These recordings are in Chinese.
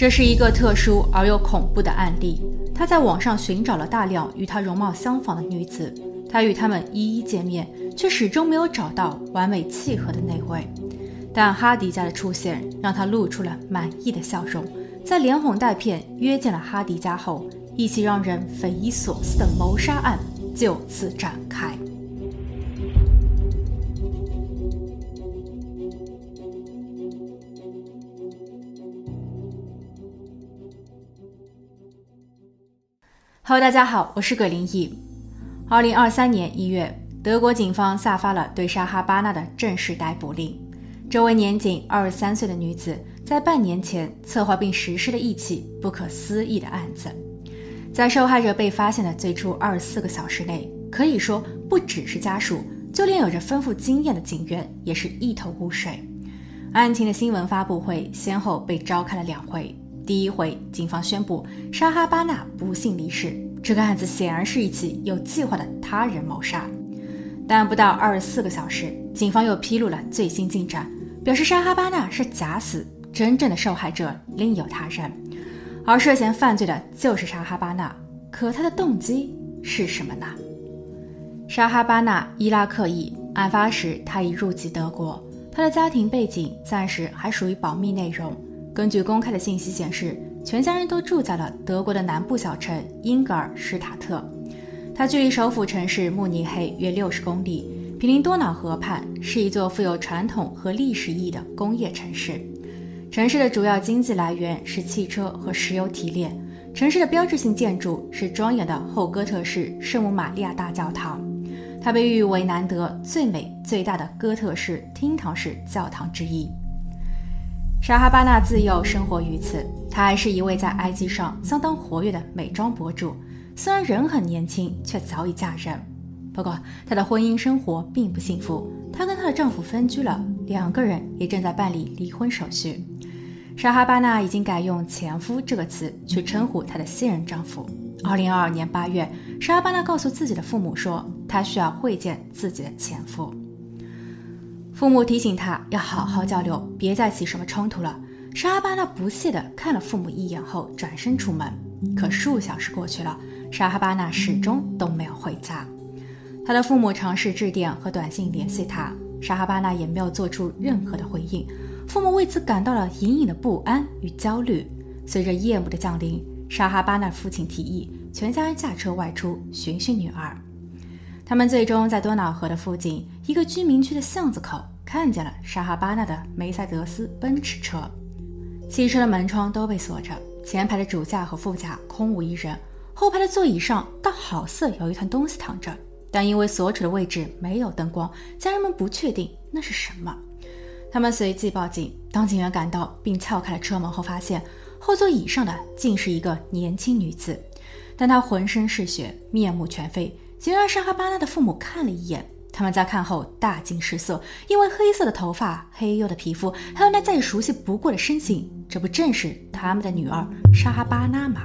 这是一个特殊而又恐怖的案例。他在网上寻找了大量与他容貌相仿的女子，他与她们一一见面，却始终没有找到完美契合的那位。但哈迪家的出现让他露出了满意的笑容，在连哄带骗约见了哈迪家后，一起让人匪夷所思的谋杀案就此展开。Hello，大家好，我是葛林毅。二零二三年一月，德国警方下发了对沙哈巴纳的正式逮捕令。这位年仅二十三岁的女子，在半年前策划并实施了一起不可思议的案子。在受害者被发现的最初二十四个小时内，可以说不只是家属，就连有着丰富经验的警员也是一头雾水。案情的新闻发布会先后被召开了两回。第一回，警方宣布沙哈巴纳不幸离世。这个案子显然是一起有计划的他人谋杀。但不到二十四个小时，警方又披露了最新进展，表示沙哈巴纳是假死，真正的受害者另有他人，而涉嫌犯罪的就是沙哈巴纳。可他的动机是什么呢？沙哈巴纳伊拉克裔，案发时他已入籍德国，他的家庭背景暂时还属于保密内容。根据公开的信息显示，全家人都住在了德国的南部小城英格尔施塔特。它距离首府城市慕尼黑约六十公里，毗邻多瑙河畔，是一座富有传统和历史意义的工业城市。城市的主要经济来源是汽车和石油提炼。城市的标志性建筑是庄严的后哥特式圣母玛利亚大教堂，它被誉为南德最美最大的哥特式厅堂式教堂之一。沙哈巴纳自幼生活于此，他还是一位在 IG 上相当活跃的美妆博主。虽然人很年轻，却早已嫁人。不过，她的婚姻生活并不幸福，她跟她的丈夫分居了，两个人也正在办理离婚手续。沙哈巴纳已经改用“前夫”这个词去称呼她的现任丈夫。二零二二年八月，沙哈巴纳告诉自己的父母说，她需要会见自己的前夫。父母提醒他要好好交流，别再起什么冲突了。沙哈巴纳不屑地看了父母一眼后转身出门。可数小时过去了，沙哈巴纳始终都没有回家。他的父母尝试致电和短信联系他，沙哈巴纳也没有做出任何的回应。父母为此感到了隐隐的不安与焦虑。随着夜幕的降临，沙哈巴纳父亲提议全家人驾车外出寻寻女儿。他们最终在多瑙河的附近一个居民区的巷子口看见了沙哈巴纳的梅赛德斯奔驰车，汽车的门窗都被锁着，前排的主驾和副驾空无一人，后排的座椅上倒好似有一团东西躺着，但因为所处的位置没有灯光，家人们不确定那是什么。他们随即报警，当警员赶到并撬开了车门后，发现后座椅上的竟是一个年轻女子，但她浑身是血，面目全非。竟让沙哈巴纳的父母看了一眼，他们在看后大惊失色，因为黑色的头发、黑黝的皮肤，还有那再熟悉不过的身形，这不正是他们的女儿沙哈巴纳吗？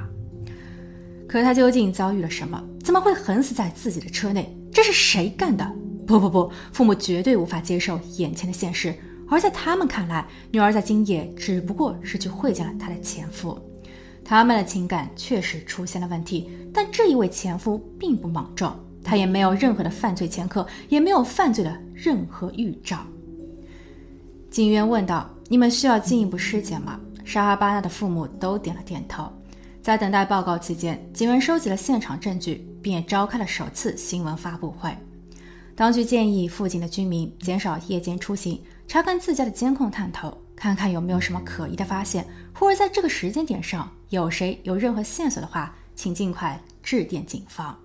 可她究竟遭遇了什么？怎么会横死在自己的车内？这是谁干的？不不不，父母绝对无法接受眼前的现实，而在他们看来，女儿在今夜只不过是去会见了她的前夫。他们的情感确实出现了问题，但这一位前夫并不莽撞。他也没有任何的犯罪前科，也没有犯罪的任何预兆。警员问道：“你们需要进一步尸检吗？”沙哈巴纳的父母都点了点头。在等待报告期间，警员收集了现场证据，并也召开了首次新闻发布会。当局建议附近的居民减少夜间出行，查看自家的监控探头，看看有没有什么可疑的发现，或者在这个时间点上有谁有任何线索的话，请尽快致电警方。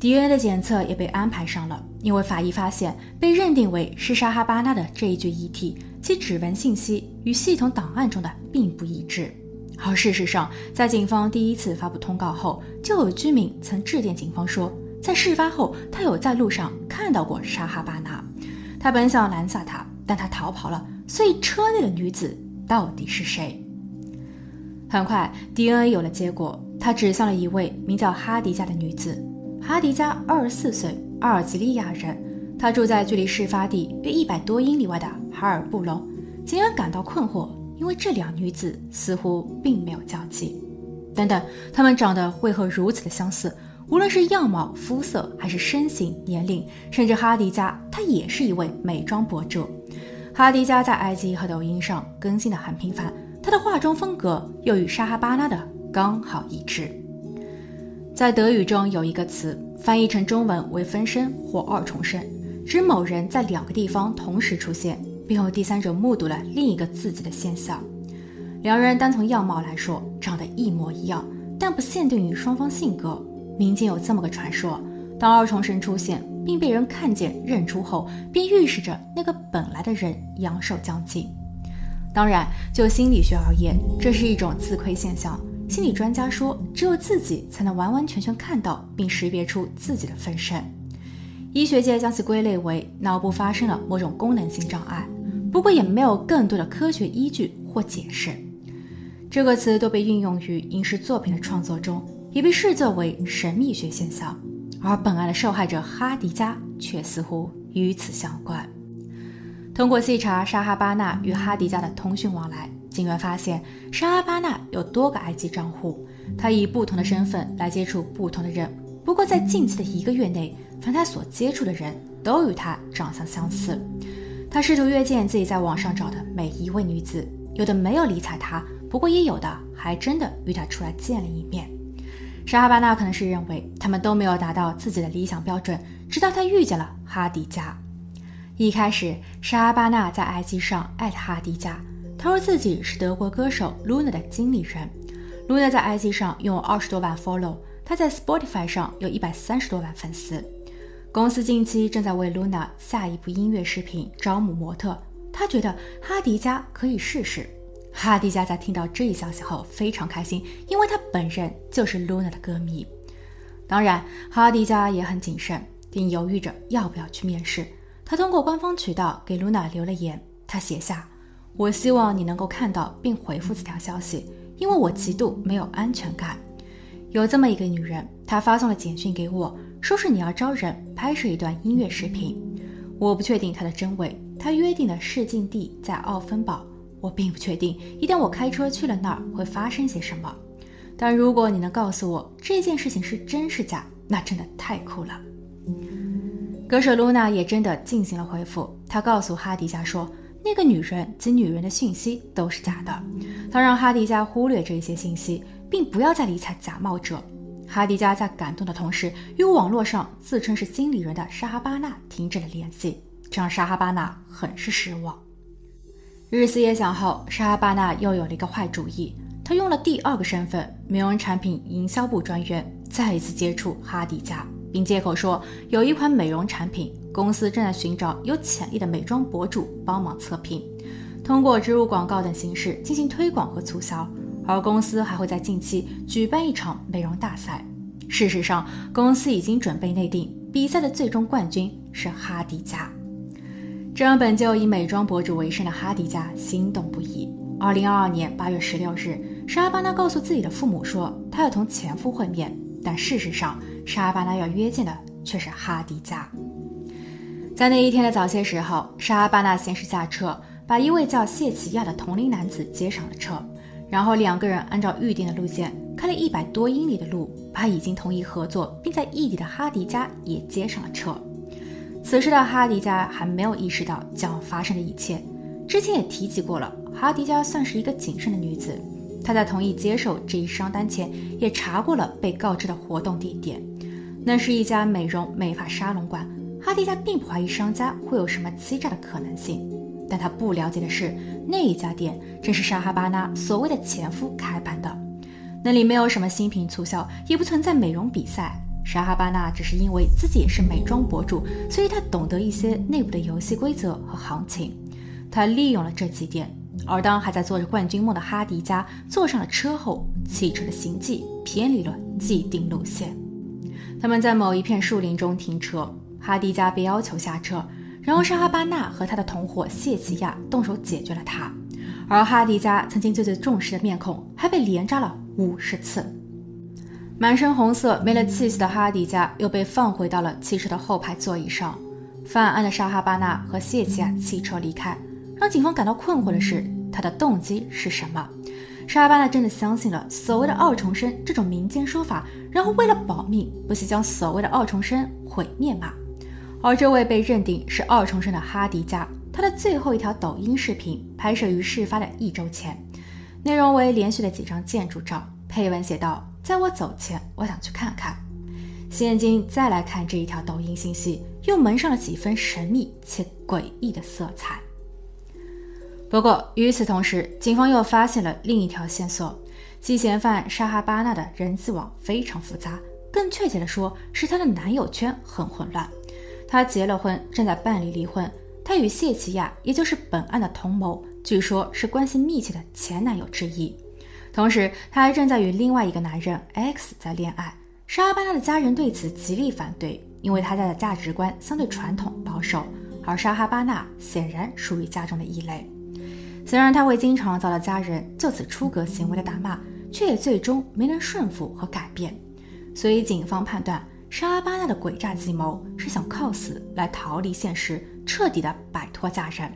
DNA 的检测也被安排上了，因为法医发现被认定为是沙哈巴纳的这一具遗体，其指纹信息与系统档案中的并不一致。而事实上，在警方第一次发布通告后，就有居民曾致电警方说，在事发后他有在路上看到过沙哈巴纳，他本想拦下他，但他逃跑了。所以车内的女子到底是谁？很快，DNA 有了结果，他指向了一位名叫哈迪加的女子。哈迪加二十四岁，阿尔及利亚人，他住在距离事发地约一百多英里外的哈尔布隆。警员感到困惑，因为这两女子似乎并没有交集。等等，她们长得为何如此的相似？无论是样貌、肤色，还是身形、年龄，甚至哈迪加，她也是一位美妆博主。哈迪加在埃及和抖音上更新的很频繁，她的化妆风格又与沙哈巴拉的刚好一致。在德语中有一个词，翻译成中文为“分身”或“二重身”，指某人在两个地方同时出现，并有第三者目睹了另一个自己的现象。两人单从样貌来说长得一模一样，但不限定于双方性格。民间有这么个传说：当二重身出现并被人看见认出后，便预示着那个本来的人阳寿将近。当然，就心理学而言，这是一种自亏现象。心理专家说，只有自己才能完完全全看到并识别出自己的分身。医学界将其归类为脑部发生了某种功能性障碍，不过也没有更多的科学依据或解释。这个词都被运用于影视作品的创作中，也被视作为神秘学现象。而本案的受害者哈迪加却似乎与此相关。通过细查沙哈巴纳与哈迪加的通讯往来，警员发现沙哈巴纳有多个埃及账户，他以不同的身份来接触不同的人。不过在近期的一个月内，凡他所接触的人都与他长相相似。他试图约见自己在网上找的每一位女子，有的没有理睬他。不过也有的还真的与他出来见了一面。沙哈巴纳可能是认为他们都没有达到自己的理想标准，直到他遇见了哈迪加。一开始，沙哈巴纳在 IG 上艾特哈迪加，他说自己是德国歌手 Luna 的经理人。Luna 在 IG 上拥有二十多万 follow，他在 Spotify 上有一百三十多万粉丝。公司近期正在为 Luna 下一部音乐视频招募模特，他觉得哈迪加可以试试。哈迪加在听到这一消息后非常开心，因为他本人就是 Luna 的歌迷。当然，哈迪加也很谨慎，并犹豫着要不要去面试。他通过官方渠道给 Luna 留了言，他写下：“我希望你能够看到并回复这条消息，因为我极度没有安全感。有这么一个女人，她发送了简讯给我，说是你要招人拍摄一段音乐视频。我不确定她的真伪。她约定的试镜地在奥芬堡。”我并不确定，一旦我开车去了那儿会发生些什么。但如果你能告诉我这件事情是真是假，那真的太酷了。歌手露娜也真的进行了回复，她告诉哈迪加说，那个女人及女人的信息都是假的。他让哈迪加忽略这些信息，并不要再理睬假冒者。哈迪加在感动的同时，与网络上自称是经理人的沙哈巴纳停止了联系，这让沙哈巴纳很是失望。日思夜想后，沙哈巴纳又有了一个坏主意。他用了第二个身份——美容产品营销部专员，再一次接触哈迪加，并借口说有一款美容产品，公司正在寻找有潜力的美妆博主帮忙测评，通过植入广告等形式进行推广和促销。而公司还会在近期举办一场美容大赛。事实上，公司已经准备内定，比赛的最终冠军是哈迪加。这让本就以美妆博主为生的哈迪加心动不已。二零二二年八月十六日，莎巴纳告诉自己的父母说，他要同前夫会面，但事实上，莎巴纳要约见的却是哈迪加。在那一天的早些时候，沙巴纳先是下车，把一位叫谢奇亚的同龄男子接上了车，然后两个人按照预定的路线开了一百多英里的路，把已经同意合作并在异地的哈迪加也接上了车。此时的哈迪加还没有意识到将要发生的一切。之前也提及过了，哈迪加算是一个谨慎的女子。她在同意接受这一商单前，也查过了被告知的活动地点，那是一家美容美发沙龙馆。哈迪加并不怀疑商家会有什么欺诈的可能性，但他不了解的是，那一家店正是沙哈巴纳所谓的前夫开办的，那里没有什么新品促销，也不存在美容比赛。沙哈巴纳只是因为自己也是美妆博主，所以他懂得一些内部的游戏规则和行情。他利用了这几点，而当还在做着冠军梦的哈迪加坐上了车后，汽车的行迹偏离了既定路线。他们在某一片树林中停车，哈迪加被要求下车，然后沙哈巴纳和他的同伙谢奇亚动手解决了他。而哈迪加曾经最最重视的面孔，还被连扎了五十次。满身红色、没了气息的哈迪加又被放回到了汽车的后排座椅上。犯案的沙哈巴纳和谢奇亚弃车离开。让警方感到困惑的是，他的动机是什么。沙哈巴纳真的相信了所谓的二重生这种民间说法，然后为了保命，不惜将所谓的二重生毁灭吗？而这位被认定是二重生的哈迪加，他的最后一条抖音视频拍摄于事发的一周前，内容为连续的几张建筑照，配文写道：“在我走前，我想去看看。”现今再来看这一条抖音信息，又蒙上了几分神秘且诡异的色彩。不过与此同时，警方又发现了另一条线索，即嫌犯沙哈巴纳的人际网非常复杂，更确切的说，是他的男友圈很混乱。他结了婚，正在办理离婚。他与谢奇亚，也就是本案的同谋，据说是关系密切的前男友之一。同时，他还正在与另外一个男人 X 在恋爱。沙哈巴纳的家人对此极力反对，因为他家的价值观相对传统保守，而沙哈巴纳显然属于家中的异类。虽然他会经常遭到家人就此出格行为的打骂，却也最终没能顺服和改变。所以警方判断，沙哈巴纳的诡诈计谋是想靠死来逃离现实，彻底的摆脱家人。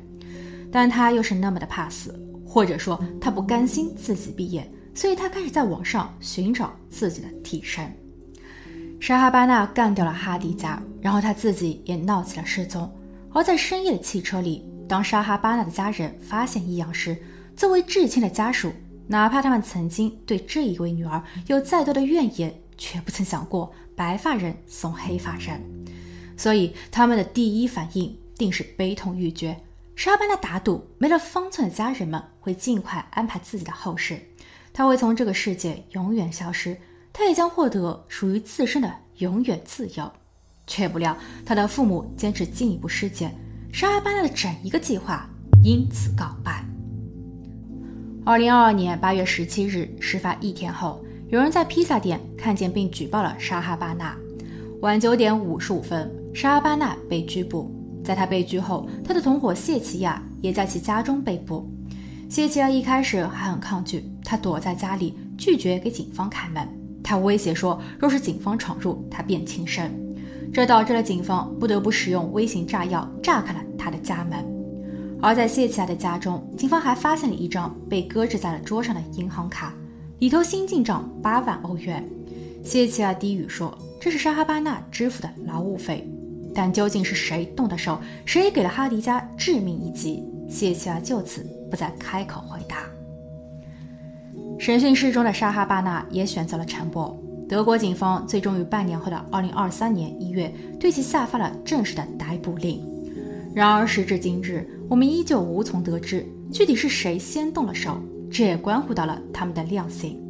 但他又是那么的怕死，或者说他不甘心自己毕业，所以他开始在网上寻找自己的替身。沙哈巴纳干掉了哈迪加，然后他自己也闹起了失踪。而在深夜的汽车里，当沙哈巴纳的家人发现异样时，作为至亲的家属，哪怕他们曾经对这一位女儿有再多的怨言，却不曾想过白发人送黑发人，所以他们的第一反应定是悲痛欲绝。沙哈巴纳打赌，没了方寸的家人们会尽快安排自己的后事，他会从这个世界永远消失。他也将获得属于自身的永远自由，却不料他的父母坚持进一步尸检，沙哈巴纳的整一个计划因此告败。二零二二年八月十七日，事发一天后，有人在披萨店看见并举报了沙哈巴纳。晚九点五十五分，沙哈巴纳被拘捕。在他被拘后，他的同伙谢奇亚也在其家中被捕。谢奇亚一开始还很抗拒，他躲在家里，拒绝给警方开门。他威胁说，若是警方闯入，他便轻生。这导致了警方不得不使用微型炸药炸开了他的家门。而在谢奇亚的家中，警方还发现了一张被搁置在了桌上的银行卡，里头新进账八万欧元。谢奇尔低语说：“这是沙哈巴纳支付的劳务费。”但究竟是谁动的手，谁给了哈迪加致命一击？谢奇尔就此不再开口回答。审讯室中的沙哈巴纳也选择了沉默。德国警方最终于半年后的二零二三年一月对其下发了正式的逮捕令。然而时至今日，我们依旧无从得知具体是谁先动了手，这也关乎到了他们的量刑。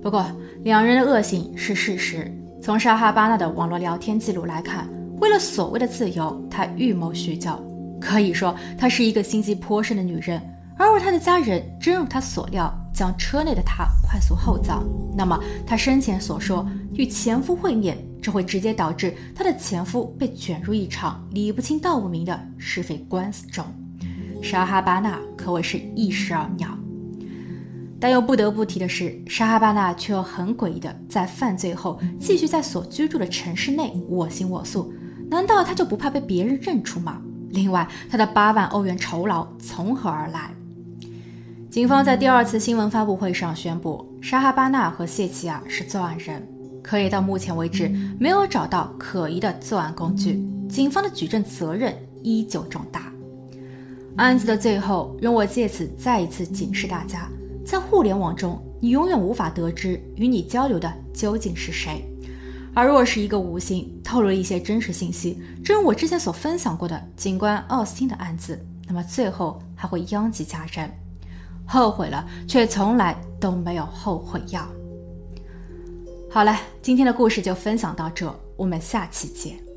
不过，两人的恶行是事实。从沙哈巴纳的网络聊天记录来看，为了所谓的自由，他预谋许久。可以说，她是一个心机颇深的女人。而若她的家人真如她所料，将车内的她快速厚葬，那么她生前所说与前夫会面，这会直接导致她的前夫被卷入一场理不清道不明的是非官司中。沙哈巴纳可谓是一石二鸟，但又不得不提的是，沙哈巴纳却又很诡异的在犯罪后继续在所居住的城市内我行我素，难道他就不怕被别人认出吗？另外，他的八万欧元酬劳从何而来？警方在第二次新闻发布会上宣布，沙哈巴纳和谢奇亚是作案人，可以到目前为止没有找到可疑的作案工具，警方的举证责任依旧重大。案子的最后，容我借此再一次警示大家：在互联网中，你永远无法得知与你交流的究竟是谁，而若是一个无心透露了一些真实信息，正如我之前所分享过的警官奥斯汀的案子，那么最后还会殃及家人。后悔了，却从来都没有后悔药。好了，今天的故事就分享到这，我们下期见。